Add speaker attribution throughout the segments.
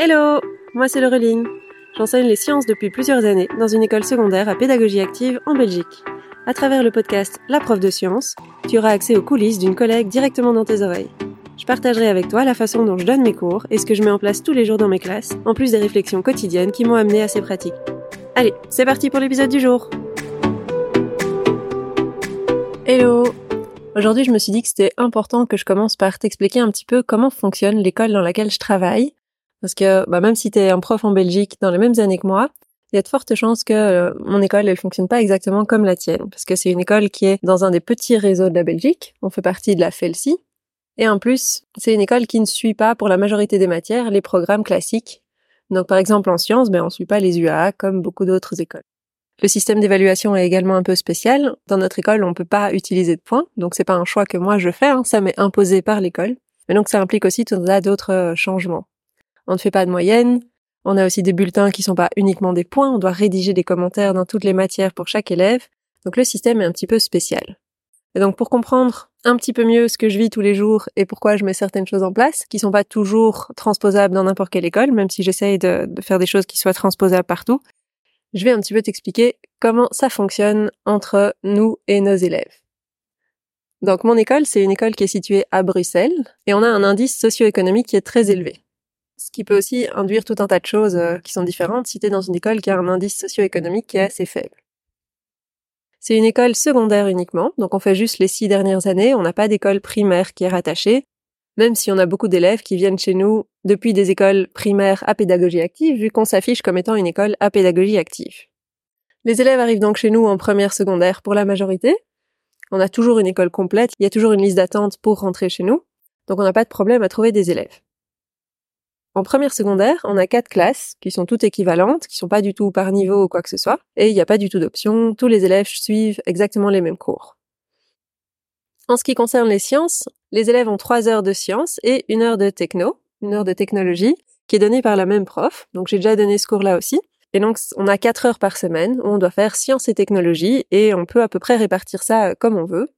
Speaker 1: Hello Moi c'est Laureline. J'enseigne les sciences depuis plusieurs années dans une école secondaire à pédagogie active en Belgique. À travers le podcast La prof de sciences, tu auras accès aux coulisses d'une collègue directement dans tes oreilles. Je partagerai avec toi la façon dont je donne mes cours et ce que je mets en place tous les jours dans mes classes, en plus des réflexions quotidiennes qui m'ont amené à ces pratiques. Allez, c'est parti pour l'épisode du jour Hello Aujourd'hui, je me suis dit que c'était important que je commence par t'expliquer un petit peu comment fonctionne l'école dans laquelle je travaille. Parce que bah, même si tu es un prof en Belgique dans les mêmes années que moi, il y a de fortes chances que euh, mon école, elle fonctionne pas exactement comme la tienne. Parce que c'est une école qui est dans un des petits réseaux de la Belgique. On fait partie de la FELSI. Et en plus, c'est une école qui ne suit pas, pour la majorité des matières, les programmes classiques. Donc par exemple en sciences, ben, on suit pas les UAA comme beaucoup d'autres écoles. Le système d'évaluation est également un peu spécial. Dans notre école, on peut pas utiliser de points, donc c'est pas un choix que moi je fais, hein. ça m'est imposé par l'école. Mais donc ça implique aussi tout un tas d'autres euh, changements. On ne fait pas de moyenne, on a aussi des bulletins qui sont pas uniquement des points, on doit rédiger des commentaires dans toutes les matières pour chaque élève. Donc le système est un petit peu spécial. Et donc pour comprendre un petit peu mieux ce que je vis tous les jours et pourquoi je mets certaines choses en place, qui sont pas toujours transposables dans n'importe quelle école, même si j'essaye de, de, faire des choses qui soient transposables partout, je vais un petit peu t'expliquer comment ça fonctionne entre nous et nos élèves. Donc mon école, c'est une école qui est située à Bruxelles et on a un indice socio-économique qui est très élevé. Ce qui peut aussi induire tout un tas de choses euh, qui sont différentes si tu dans une école qui a un indice socio-économique qui est assez faible. C'est une école secondaire uniquement, donc on fait juste les six dernières années, on n'a pas d'école primaire qui est rattachée, même si on a beaucoup d'élèves qui viennent chez nous depuis des écoles primaires à pédagogie active, vu qu'on s'affiche comme étant une école à pédagogie active. Les élèves arrivent donc chez nous en première secondaire pour la majorité. On a toujours une école complète, il y a toujours une liste d'attente pour rentrer chez nous, donc on n'a pas de problème à trouver des élèves. En première secondaire, on a quatre classes qui sont toutes équivalentes, qui sont pas du tout par niveau ou quoi que ce soit, et il n'y a pas du tout d'option, tous les élèves suivent exactement les mêmes cours. En ce qui concerne les sciences, les élèves ont trois heures de sciences et une heure de techno, une heure de technologie, qui est donnée par la même prof. Donc j'ai déjà donné ce cours-là aussi. Et donc on a quatre heures par semaine où on doit faire sciences et technologie et on peut à peu près répartir ça comme on veut.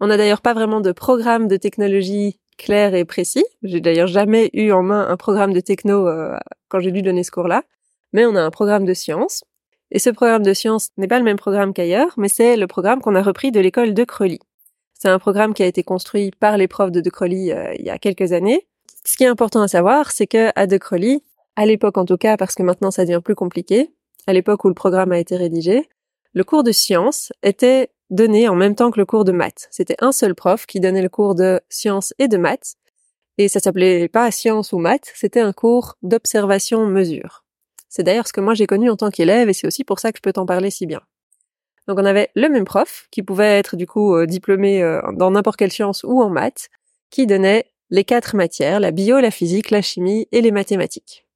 Speaker 1: On n'a d'ailleurs pas vraiment de programme de technologie clair et précis. J'ai d'ailleurs jamais eu en main un programme de techno euh, quand j'ai dû donner ce cours-là. Mais on a un programme de sciences. Et ce programme de sciences n'est pas le même programme qu'ailleurs, mais c'est le programme qu'on a repris de l'école de Crolly. C'est un programme qui a été construit par les profs de De euh, il y a quelques années. Ce qui est important à savoir, c'est que à De à l'époque en tout cas, parce que maintenant ça devient plus compliqué, à l'époque où le programme a été rédigé, le cours de sciences était donné en même temps que le cours de maths. C'était un seul prof qui donnait le cours de sciences et de maths, et ça s'appelait pas sciences ou maths, c'était un cours d'observation-mesure. C'est d'ailleurs ce que moi j'ai connu en tant qu'élève, et c'est aussi pour ça que je peux t'en parler si bien. Donc on avait le même prof, qui pouvait être du coup euh, diplômé euh, dans n'importe quelle science ou en maths, qui donnait les quatre matières, la bio, la physique, la chimie et les mathématiques.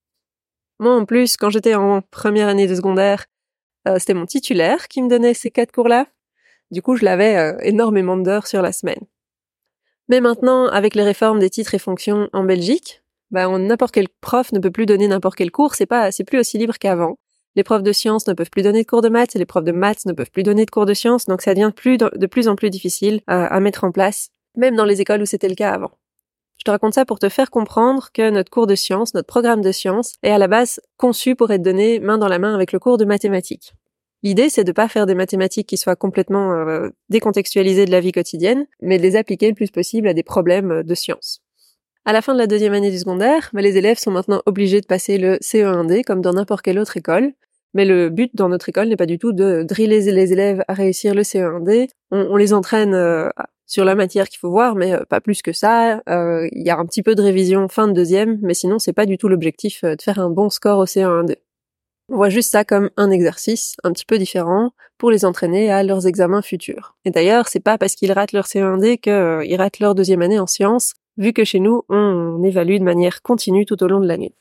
Speaker 1: Moi en plus, quand j'étais en première année de secondaire, euh, c'était mon titulaire qui me donnait ces quatre cours-là. Du coup, je l'avais énormément d'heures sur la semaine. Mais maintenant, avec les réformes des titres et fonctions en Belgique, bah, n'importe quel prof ne peut plus donner n'importe quel cours, c'est pas, c'est plus aussi libre qu'avant. Les profs de sciences ne peuvent plus donner de cours de maths les profs de maths ne peuvent plus donner de cours de sciences, donc ça devient de plus en plus difficile à, mettre en place, même dans les écoles où c'était le cas avant. Je te raconte ça pour te faire comprendre que notre cours de sciences, notre programme de sciences, est à la base conçu pour être donné main dans la main avec le cours de mathématiques. L'idée, c'est de pas faire des mathématiques qui soient complètement euh, décontextualisées de la vie quotidienne, mais de les appliquer le plus possible à des problèmes de sciences. À la fin de la deuxième année du secondaire, bah, les élèves sont maintenant obligés de passer le CE1D comme dans n'importe quelle autre école. Mais le but dans notre école n'est pas du tout de driller les élèves à réussir le CE1D. On, les entraîne euh, sur la matière qu'il faut voir, mais euh, pas plus que ça. Il y a un petit peu de révision fin de deuxième, mais sinon c'est pas du tout l'objectif de faire un bon score au CE1D. On voit juste ça comme un exercice un petit peu différent pour les entraîner à leurs examens futurs. Et d'ailleurs, c'est pas parce qu'ils ratent leur CE1D qu'ils ratent leur deuxième année en sciences vu que chez nous, on évalue de manière continue tout au long de l'année.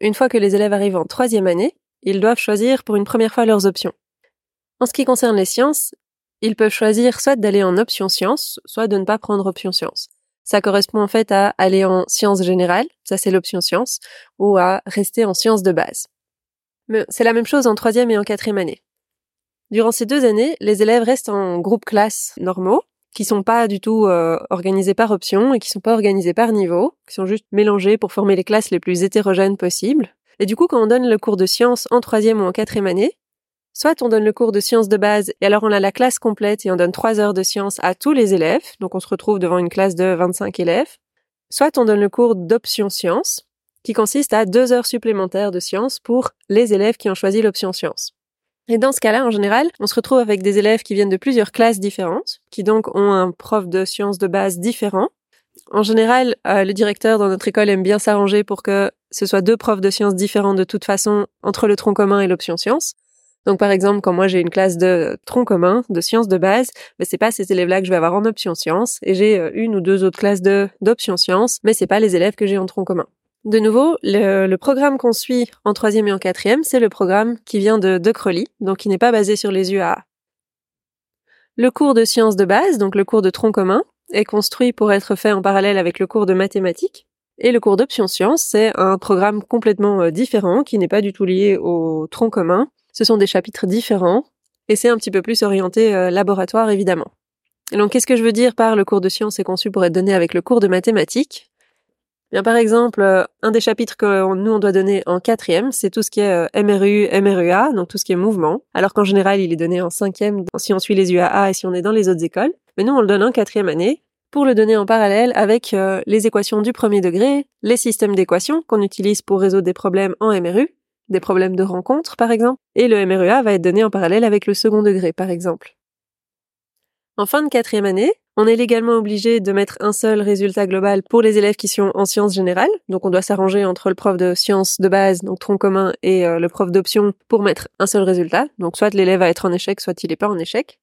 Speaker 1: Une fois que les élèves arrivent en troisième année, ils doivent choisir pour une première fois leurs options. En ce qui concerne les sciences, ils peuvent choisir soit d'aller en option sciences, soit de ne pas prendre option sciences. Ça correspond en fait à aller en sciences générales, ça c'est l'option sciences, ou à rester en sciences de base. Mais c'est la même chose en troisième et en quatrième année. Durant ces deux années, les élèves restent en groupe classe normaux, qui sont pas du tout euh, organisées par option et qui sont pas organisées par niveau, qui sont juste mélangées pour former les classes les plus hétérogènes possibles. Et du coup, quand on donne le cours de sciences en troisième ou en quatrième année, soit on donne le cours de sciences de base et alors on a la classe complète et on donne trois heures de sciences à tous les élèves, donc on se retrouve devant une classe de 25 élèves, soit on donne le cours d'option sciences, qui consiste à deux heures supplémentaires de sciences pour les élèves qui ont choisi l'option sciences. Et dans ce cas-là, en général, on se retrouve avec des élèves qui viennent de plusieurs classes différentes, qui donc ont un prof de sciences de base différent. En général, euh, le directeur dans notre école aime bien s'arranger pour que ce soit deux profs de sciences différents de toute façon entre le tronc commun et l'option sciences. Donc par exemple, quand moi j'ai une classe de tronc commun, de sciences de base, mais c'est pas ces élèves-là que je vais avoir en option sciences, et j'ai euh, une ou deux autres classes de d'option sciences, mais c'est pas les élèves que j'ai en tronc commun. De nouveau, le, programme qu'on suit en troisième et en quatrième, c'est le programme qui vient de De donc qui n'est pas basé sur les UAA. Le cours de sciences de base, donc le cours de tronc commun, est construit pour être fait en parallèle avec le cours de mathématiques. Et le cours d'option sciences, c'est un programme complètement euh, différent, qui n'est pas du tout lié au tronc commun. Ce sont des chapitres différents, et c'est un petit peu plus orienté euh, laboratoire, évidemment. Et donc, qu'est-ce que je veux dire par le cours de sciences est conçu pour être donné avec le cours de mathématiques? Bien, par exemple, euh, un des chapitres que nous on doit donner en quatrième, c'est tout ce qui est euh, MRU, MRUA, donc tout ce qui est mouvement. Alors qu'en général, il est donné en cinquième si on suit les UAA et si on est dans les autres écoles. Mais nous, on le donne en quatrième année pour le donner en parallèle avec euh, les équations du premier degré, les systèmes d'équations qu'on utilise pour résoudre des problèmes en MRU, des problèmes de rencontre par exemple, et le MRUA va être donné en parallèle avec le second degré par exemple. En fin de quatrième année, on est légalement obligé de mettre un seul résultat global pour les élèves qui sont en sciences générales. Donc on doit s'arranger entre le prof de sciences de base, donc tronc commun, et euh, le prof d'option pour mettre un seul résultat. Donc soit l'élève va être en échec, soit il n'est pas en échec.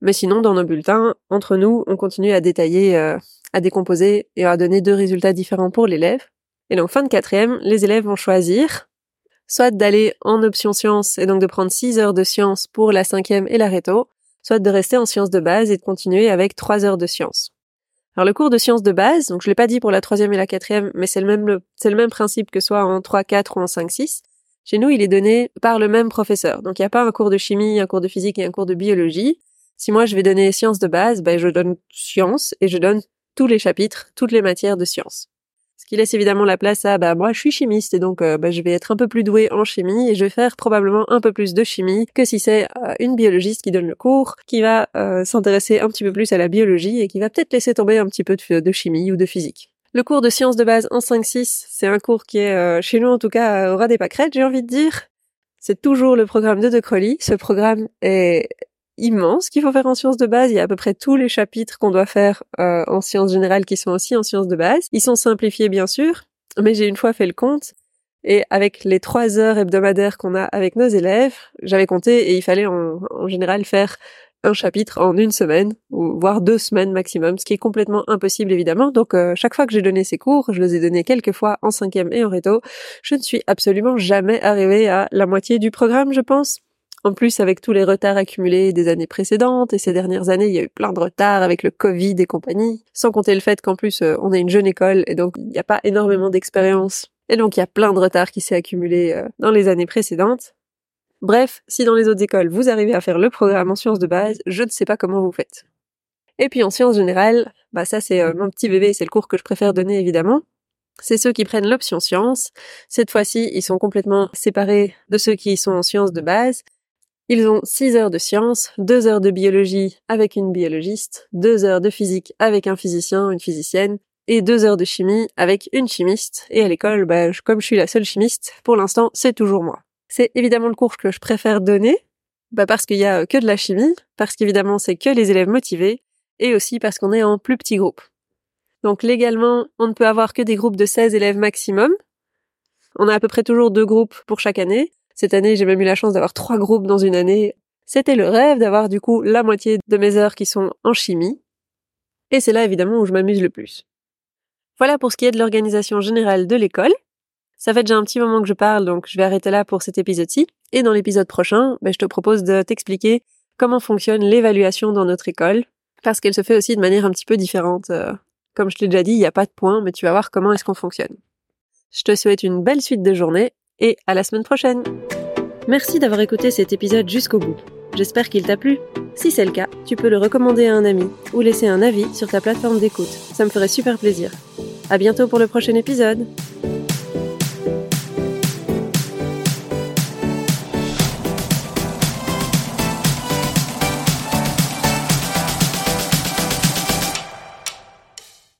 Speaker 1: Mais sinon, dans nos bulletins, entre nous, on continue à détailler, euh, à décomposer et à donner deux résultats différents pour l'élève. Et donc fin de quatrième, les élèves vont choisir soit d'aller en option sciences et donc de prendre six heures de sciences pour la cinquième et la réto, soit de rester en sciences de base et de continuer avec trois heures de sciences. Alors le cours de sciences de base, donc je l'ai pas dit pour la troisième et la quatrième, mais c'est le même c'est le même principe que soit en 3, 4 ou en 5, 6. Chez nous, il est donné par le même professeur. Donc il n'y a pas un cours de chimie, un cours de physique et un cours de biologie. Si moi je vais donner sciences de base, ben je donne sciences et je donne tous les chapitres, toutes les matières de sciences. Ce qui laisse évidemment la place à bah moi je suis chimiste et donc euh, bah, je vais être un peu plus douée en chimie et je vais faire probablement un peu plus de chimie que si c'est euh, une biologiste qui donne le cours, qui va euh, s'intéresser un petit peu plus à la biologie et qui va peut-être laisser tomber un petit peu de, chimie ou de physique. Le cours de sciences de base en 5-6, c'est un cours qui est, chez nous en tout cas, au ras des pâquerettes, j'ai envie de dire. C'est toujours le programme de De Crowley. Ce programme est immense qu'il faut faire en sciences de base. Il y a à peu près tous les chapitres qu'on doit faire euh, en sciences générales qui sont aussi en sciences de base. Ils sont simplifiés bien sûr, mais j'ai une fois fait le compte. Et avec les trois heures hebdomadaires qu'on a avec nos élèves, j'avais compté et il fallait en, général faire un chapitre en une semaine, ou voire deux semaines maximum, ce qui est complètement impossible évidemment. Donc euh, chaque fois que j'ai donné ces cours, je les ai donnés quelques fois en cinquième et en réto, je ne suis absolument jamais arrivée à la moitié du programme, je pense. En plus, avec tous les retards accumulés des années précédentes et ces dernières années, il y a eu plein de retards avec le Covid et compagnie. Sans compter le fait qu'en plus, euh, on est une jeune école et donc il n'y a pas énormément d'expérience. Et donc il y a plein de retards qui s'est accumulé euh, dans les années précédentes. Bref, si dans les autres écoles vous arrivez à faire le programme en sciences de base, je ne sais pas comment vous faites. Et puis en sciences générales, bah ça c'est euh, mon petit bébé, c'est le cours que je préfère donner évidemment. C'est ceux qui prennent l'option sciences. Cette fois-ci, ils sont complètement séparés de ceux qui sont en sciences de base. Ils ont 6 heures de sciences, 2 heures de biologie avec une biologiste, 2 heures de physique avec un physicien, une physicienne, et 2 heures de chimie avec une chimiste. Et à l'école, bah, comme je suis la seule chimiste, pour l'instant, c'est toujours moi. C'est évidemment le cours que je préfère donner, bah parce qu'il y a que de la chimie, parce qu'évidemment c'est que les élèves motivés, et aussi parce qu'on est en plus petit groupe. Donc légalement, on ne peut avoir que des groupes de 16 élèves maximum. On a à peu près toujours deux groupes pour chaque année, cette année, j'ai même eu la chance d'avoir trois groupes dans une année. C'était le rêve d'avoir du coup la moitié de mes heures qui sont en chimie. Et c'est là évidemment où je m'amuse le plus. Voilà pour ce qui est de l'organisation générale de l'école. Ça fait déjà un petit moment que je parle, donc je vais arrêter là pour cet épisode-ci. Et dans l'épisode prochain, ben, je te propose de t'expliquer comment fonctionne l'évaluation dans notre école, parce qu'elle se fait aussi de manière un petit peu différente. Euh, comme je t'ai déjà dit, il n'y a pas de point, mais tu vas voir comment est-ce qu'on fonctionne. Je te souhaite une belle suite de journée et à la semaine prochaine. Merci d'avoir écouté cet épisode jusqu'au bout. J'espère qu'il t'a plu. Si c'est le cas, tu peux le recommander à un ami ou laisser un avis sur ta plateforme d'écoute. Ça me ferait super plaisir. À bientôt pour le prochain épisode.